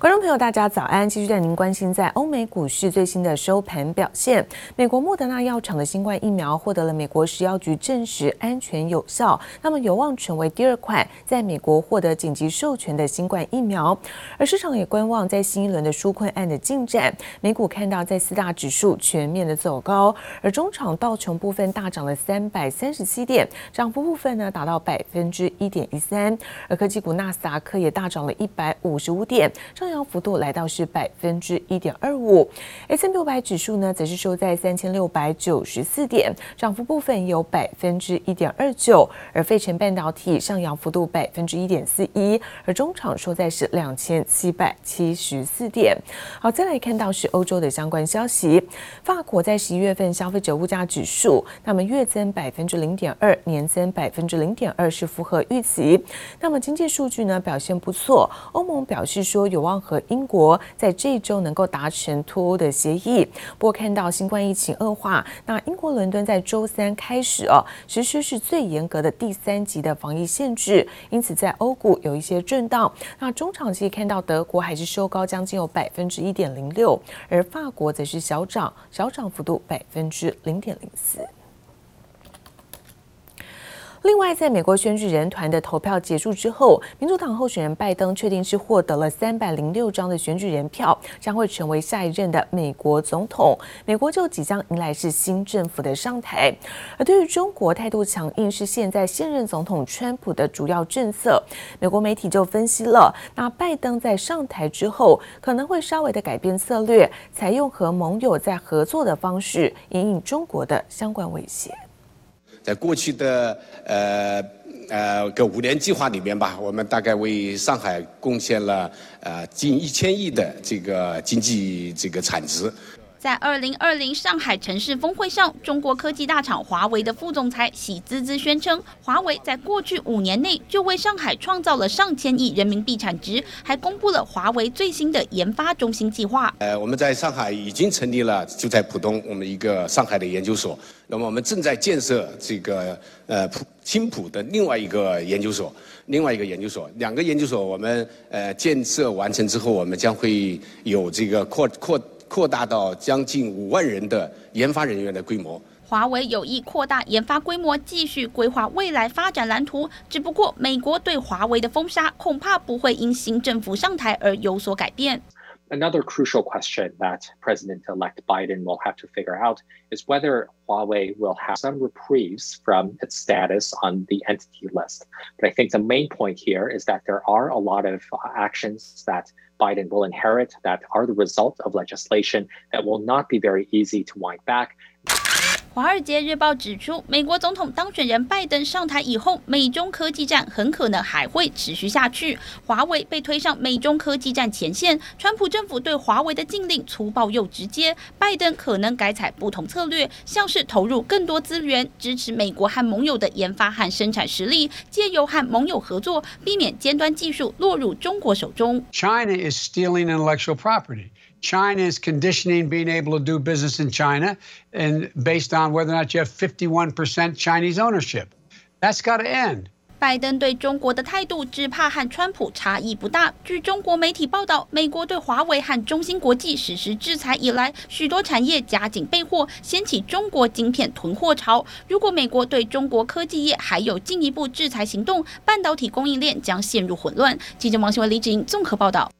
观众朋友，大家早安！继续带您关心在欧美股市最新的收盘表现。美国莫德纳药厂的新冠疫苗获得了美国食药局证实安全有效，那么有望成为第二款在美国获得紧急授权的新冠疫苗。而市场也观望在新一轮的纾困案的进展。美股看到在四大指数全面的走高，而中场道琼部分大涨了三百三十七点，涨幅部分呢达到百分之一点一三。而科技股纳斯达克也大涨了一百五十五点，上上扬幅度来到是百分之一点二五，S&P 五百指数呢则是收在三千六百九十四点，涨幅部分有百分之一点二九，而费城半导体上扬幅度百分之一点四一，而中场收在是两千七百七十四点。好，再来看到是欧洲的相关消息，法国在十一月份消费者物价指数，那么月增百分之零点二，年增百分之零点二，是符合预期。那么经济数据呢表现不错，欧盟表示说有望。和英国在这一周能够达成脱欧的协议，不过看到新冠疫情恶化，那英国伦敦在周三开始哦实施是最严格的第三级的防疫限制，因此在欧股有一些震荡。那中长期看到德国还是收高将近有百分之一点零六，而法国则是小涨，小涨幅度百分之零点零四。另外，在美国选举人团的投票结束之后，民主党候选人拜登确定是获得了三百零六张的选举人票，将会成为下一任的美国总统。美国就即将迎来是新政府的上台。而对于中国态度强硬，是现在现任总统川普的主要政策。美国媒体就分析了，那拜登在上台之后，可能会稍微的改变策略，采用和盟友在合作的方式，因应中国的相关威胁。在过去的呃呃个五年计划里面吧，我们大概为上海贡献了呃近一千亿的这个经济这个产值。在二零二零上海城市峰会上，中国科技大厂华为的副总裁喜滋滋宣称，华为在过去五年内就为上海创造了上千亿人民币产值，还公布了华为最新的研发中心计划。呃，我们在上海已经成立了，就在浦东，我们一个上海的研究所。那么我们正在建设这个呃浦青浦的另外一个研究所，另外一个研究所，两个研究所我们呃建设完成之后，我们将会有这个扩扩。扩大到将近五万人的研发人员的规模。华为有意扩大研发规模，继续规划未来发展蓝图。只不过，美国对华为的封杀恐怕不会因新政府上台而有所改变。Another crucial question that President-elect Biden will have to figure out is whether Huawei will have some reprieves from its status on the entity list. But I think the main point here is that there are a lot of uh, actions that Biden will inherit that are the result of legislation that will not be very easy to wind back. 华尔街日报指出，美国总统当选人拜登上台以后，美中科技战很可能还会持续下去。华为被推上美中科技战前线，川普政府对华为的禁令粗暴又直接，拜登可能改采不同策略，像是投入更多资源，支持美国和盟友的研发和生产实力，借由和盟友合作，避免尖端技术落入中国手中。China is stealing intellectual property. China is conditioning being able to do business in China and based on whether or not you have 51% Chinese ownership. That's got to end. 拜登对中国的态度只怕和川普差异不大。据中国媒体报道，美国对华为和中芯国际实施制裁以来，许多产业加紧备货，掀起中国晶片囤货潮。如果美国对中国科技业还有进一步制裁行动，半导体供应链将陷入混乱。记者王新文、李芷莹综合报道。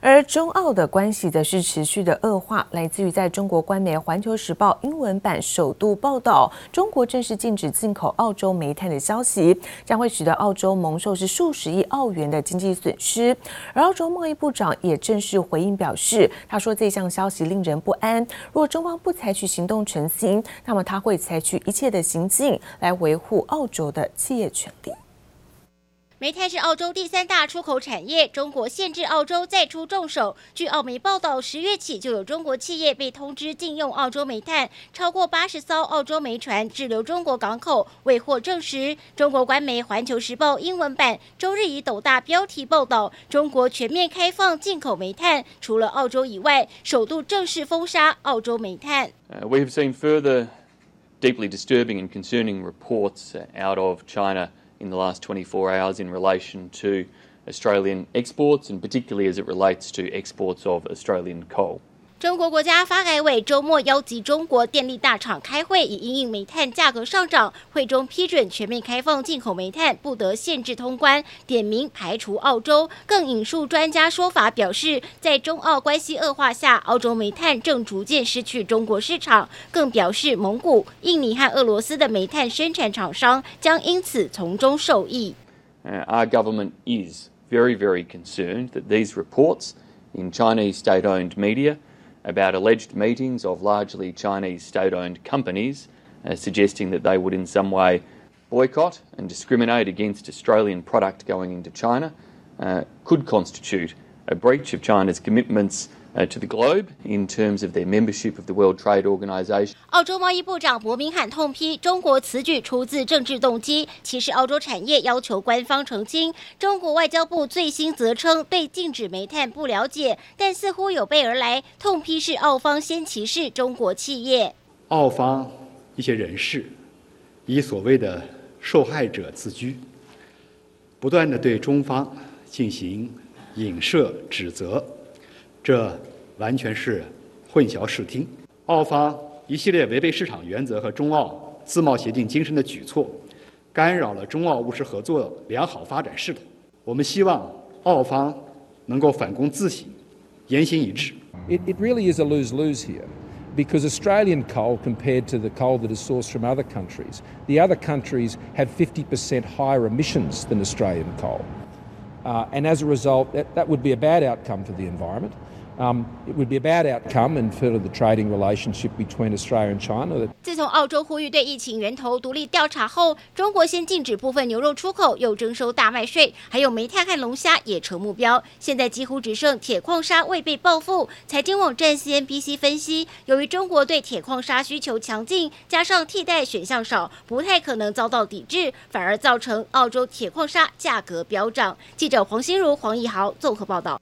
而中澳的关系则是持续的恶化，来自于在中国官媒《环球时报》英文版首度报道，中国正式禁止进口澳洲煤炭的消息，将会使得澳洲蒙受是数十亿澳元的经济损失。而澳洲贸易部长也正式回应表示，他说这项消息令人不安，若中方不采取行动澄清，那么他会采取一切的行径来维护澳洲的企业权利。煤炭是澳洲第三大出口产业，中国限制澳洲再出重手。据澳媒报道，十月起就有中国企业被通知禁用澳洲煤炭，超过八十艘澳洲煤船滞留中国港口，未获证实。中国官媒《环球时报》英文版周日以斗大标题报道，中国全面开放进口煤炭，除了澳洲以外，首度正式封杀澳洲煤炭。Uh, we have seen further deeply disturbing and concerning reports out of China. In the last 24 hours in relation to Australian exports, and particularly as it relates to exports of Australian coal. 中国国家发改委周末邀集中国电力大厂开会，以因应煤炭价格上涨。会中批准全面开放进口煤炭，不得限制通关，点名排除澳洲。更引述专家说法，表示在中澳关系恶化下，澳洲煤炭正逐渐失去中国市场。更表示蒙古、印尼和俄罗斯的煤炭生产厂商将因此从中受益。Our government is very, very concerned that these reports in Chinese state-owned media about alleged meetings of largely Chinese state owned companies, uh, suggesting that they would in some way boycott and discriminate against Australian product going into China, uh, could constitute a breach of China's commitments to the globe in terms of their membership of the World Trade Organization. 澳洲贸易部长伯明翰痛批中国此举出自政治动机，歧视澳洲产业，要求官方澄清。中国外交部最新则称对禁止煤炭不了解，但似乎有备而来，痛批是澳方先歧视中国企业。澳方一些人士以所谓的受害者自居，不断地对中方进行影射指责。这完全是混淆视听。澳方一系列违背市场原则和中澳自贸协定精神的举措，干扰了中澳务实合作良好发展势头。我们希望澳方能够反躬自省，言行一致。It it really is a lose-lose here, because Australian coal compared to the coal that is sourced from other countries, the other countries have 50% higher emissions than Australian coal, uh, and as a result, that that would be a bad outcome for the environment. Um, it would be a bad outcome in further the trading relationship between Australia and China. 自从澳洲呼吁对疫情源头独立调查后，中国先禁止部分牛肉出口，又征收大麦税，还有煤炭和龙虾也成目标。现在几乎只剩铁矿砂未被报复。财经网站 CNBC 分析，由于中国对铁矿砂需求强劲，加上替代选项少，不太可能遭到抵制，反而造成澳洲铁矿砂价格飙涨。记者黄心如、黄义豪综合报道。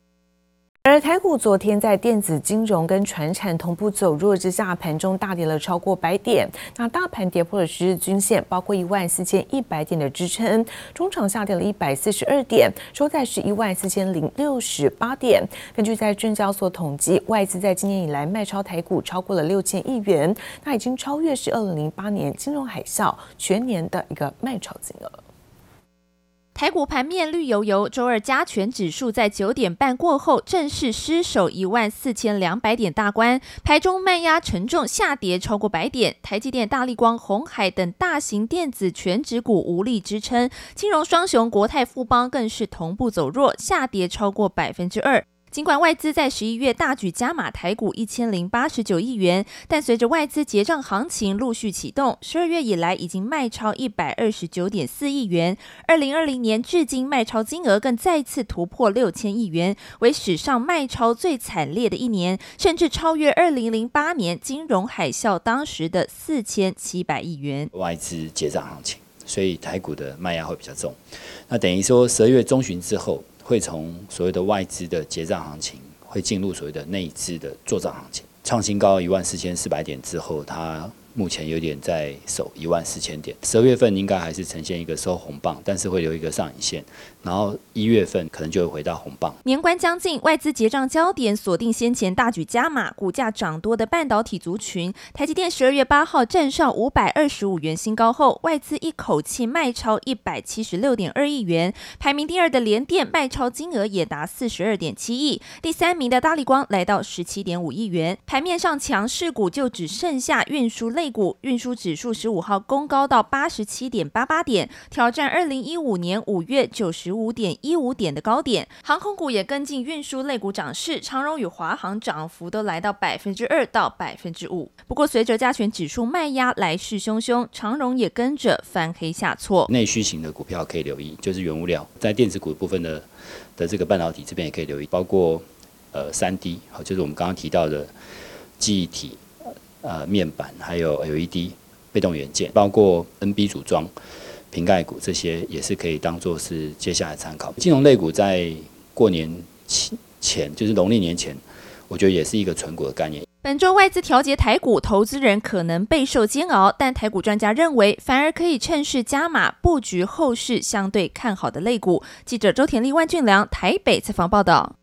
而台股昨天在电子金融跟传产同步走弱之下，盘中大跌了超过百点。那大盘跌破了十日均线，包括一万四千一百点的支撑，中场下跌了一百四十二点，收在是一万四千零六十八点。根据在证交所统计，外资在今年以来卖超台股超过了六千亿元，那已经超越是二零零八年金融海啸全年的一个卖超金额。台股盘面绿油油，周二加权指数在九点半过后正式失守一万四千两百点大关，盘中慢压沉重，下跌超过百点。台积电、大力光、红海等大型电子全指股无力支撑，金融双雄国泰富邦更是同步走弱，下跌超过百分之二。尽管外资在十一月大举加码台股一千零八十九亿元，但随着外资结账行情陆续启动，十二月以来已经卖超一百二十九点四亿元。二零二零年至今卖超金额更再次突破六千亿元，为史上卖超最惨烈的一年，甚至超越二零零八年金融海啸当时的四千七百亿元。外资结账行情，所以台股的卖压会比较重。那等于说十二月中旬之后。会从所谓的外资的结账行情，会进入所谓的内资的做账行情，创新高一万四千四百点之后，它。目前有点在守一万四千点，十二月份应该还是呈现一个收红棒，但是会留一个上影线，然后一月份可能就会回到红棒。年关将近，外资结账焦点锁定先前大举加码、股价涨多的半导体族群。台积电十二月八号站上五百二十五元新高后，外资一口气卖超一百七十六点二亿元，排名第二的联电卖超金额也达四十二点七亿，第三名的大力光来到十七点五亿元。盘面上强势股就只剩下运输类。类股运输指数十五号攻高到八十七点八八点，挑战二零一五年五月九十五点一五点的高点。航空股也跟进运输类股涨势，长荣与华航涨幅都来到百分之二到百分之五。不过，随着加权指数卖压来势汹汹，长荣也跟着翻黑下挫。内需型的股票可以留意，就是原物料，在电子股部分的的这个半导体这边也可以留意，包括呃三 D，好，就是我们刚刚提到的记忆体。呃，面板还有 LED 被动元件，包括 NB 组装、瓶盖股这些，也是可以当做是接下来参考。金融类股在过年前前，就是农历年前，我觉得也是一个存股的概念。本周外资调节台股，投资人可能备受煎熬，但台股专家认为，反而可以趁势加码布局后市相对看好的类股。记者周田丽、万俊良台北采访报道。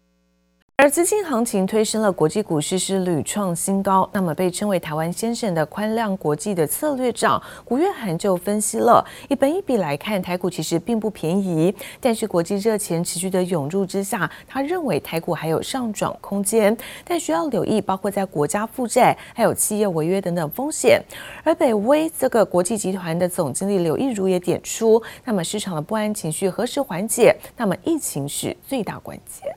而资金行情推升了国际股市是屡创新高，那么被称为台湾先生的宽量国际的策略长古月涵就分析了，以本益比来看，台股其实并不便宜，但是国际热钱持续的涌入之下，他认为台股还有上涨空间，但需要留意包括在国家负债还有企业违约等等风险。而北威这个国际集团的总经理刘益如也点出，那么市场的不安情绪何时缓解？那么疫情是最大关键。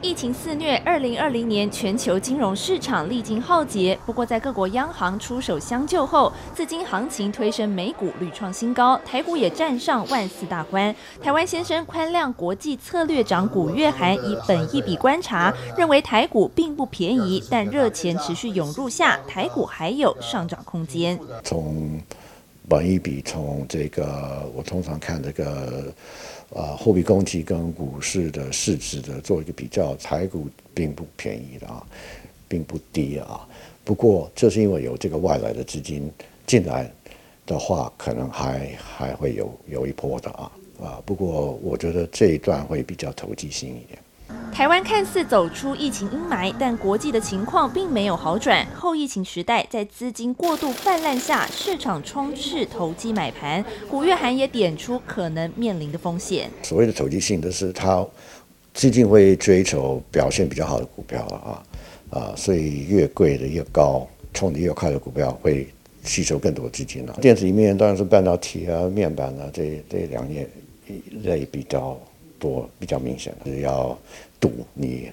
疫情肆虐，二零二零年全球金融市场历经浩劫。不过，在各国央行出手相救后，资金行情推升美股屡创新高，台股也站上万四大关。台湾先生宽量国际策略长古月涵以本一笔观察，认为台股并不便宜，但热钱持续涌入下，台股还有上涨空间。从本一笔，从这个我通常看这个。啊，货币供给跟股市的市值的做一个比较，财股并不便宜的啊，并不低啊。不过，这是因为有这个外来的资金进来的话，可能还还会有有一波的啊啊。不过，我觉得这一段会比较投机性一点。台湾看似走出疫情阴霾，但国际的情况并没有好转。后疫情时代，在资金过度泛滥下，市场充斥投机买盘。古月涵也点出可能面临的风险。所谓的投机性，就是它资金会追求表现比较好的股票啊啊，所以越贵的越高，冲的越快的股票会吸收更多资金了。电子里面当然是半导体啊、面板啊这这两类类比较多，比较明显的是要。赌你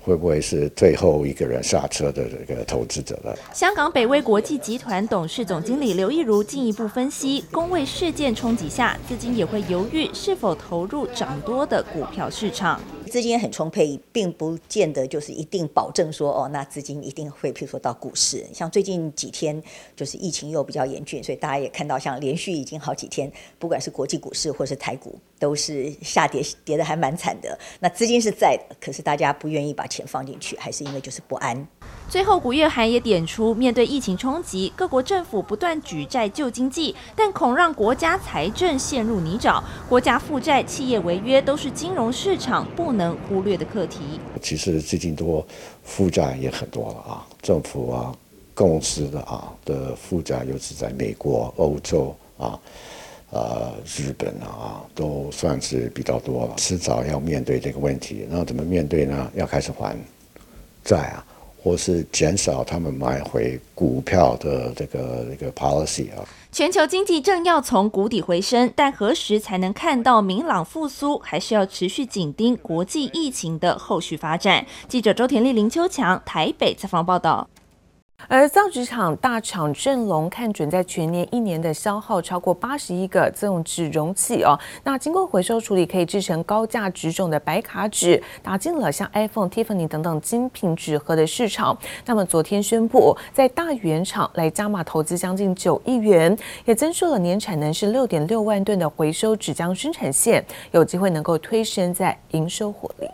会不会是最后一个人刹车的这个投资者了？香港北威国际集团董事总经理刘亦如进一步分析，工卫事件冲击下，资金也会犹豫是否投入涨多的股票市场。资金很充沛，并不见得就是一定保证说哦，那资金一定会，譬如说到股市。像最近几天，就是疫情又比较严峻，所以大家也看到，像连续已经好几天，不管是国际股市或是台股，都是下跌，跌得还蛮惨的。那资金是在的，可是大家不愿意把钱放进去，还是因为就是不安。最后，古月涵也点出，面对疫情冲击，各国政府不断举债救经济，但恐让国家财政陷入泥沼。国家负债、企业违约都是金融市场不能忽略的课题。其实最近多负债也很多了啊，政府啊、公司的啊的负债，尤其在美国、欧洲啊、呃、日本啊，都算是比较多了。迟早要面对这个问题，那怎么面对呢？要开始还债啊。或是减少他们买回股票的这个这个 policy 啊。全球经济正要从谷底回升，但何时才能看到明朗复苏，还需要持续紧盯国际疫情的后续发展。记者周田丽、林秋强台北采访报道。而造纸厂大厂正隆看准在全年一年的消耗超过八十亿个这种纸容器哦，那经过回收处理可以制成高价纸种的白卡纸，打进了像 iPhone、Tiffany 等等精品纸盒的市场。那么昨天宣布在大原厂来加码投资将近九亿元，也增设了年产能是六点六万吨的回收纸浆生产线，有机会能够推升在营收活力。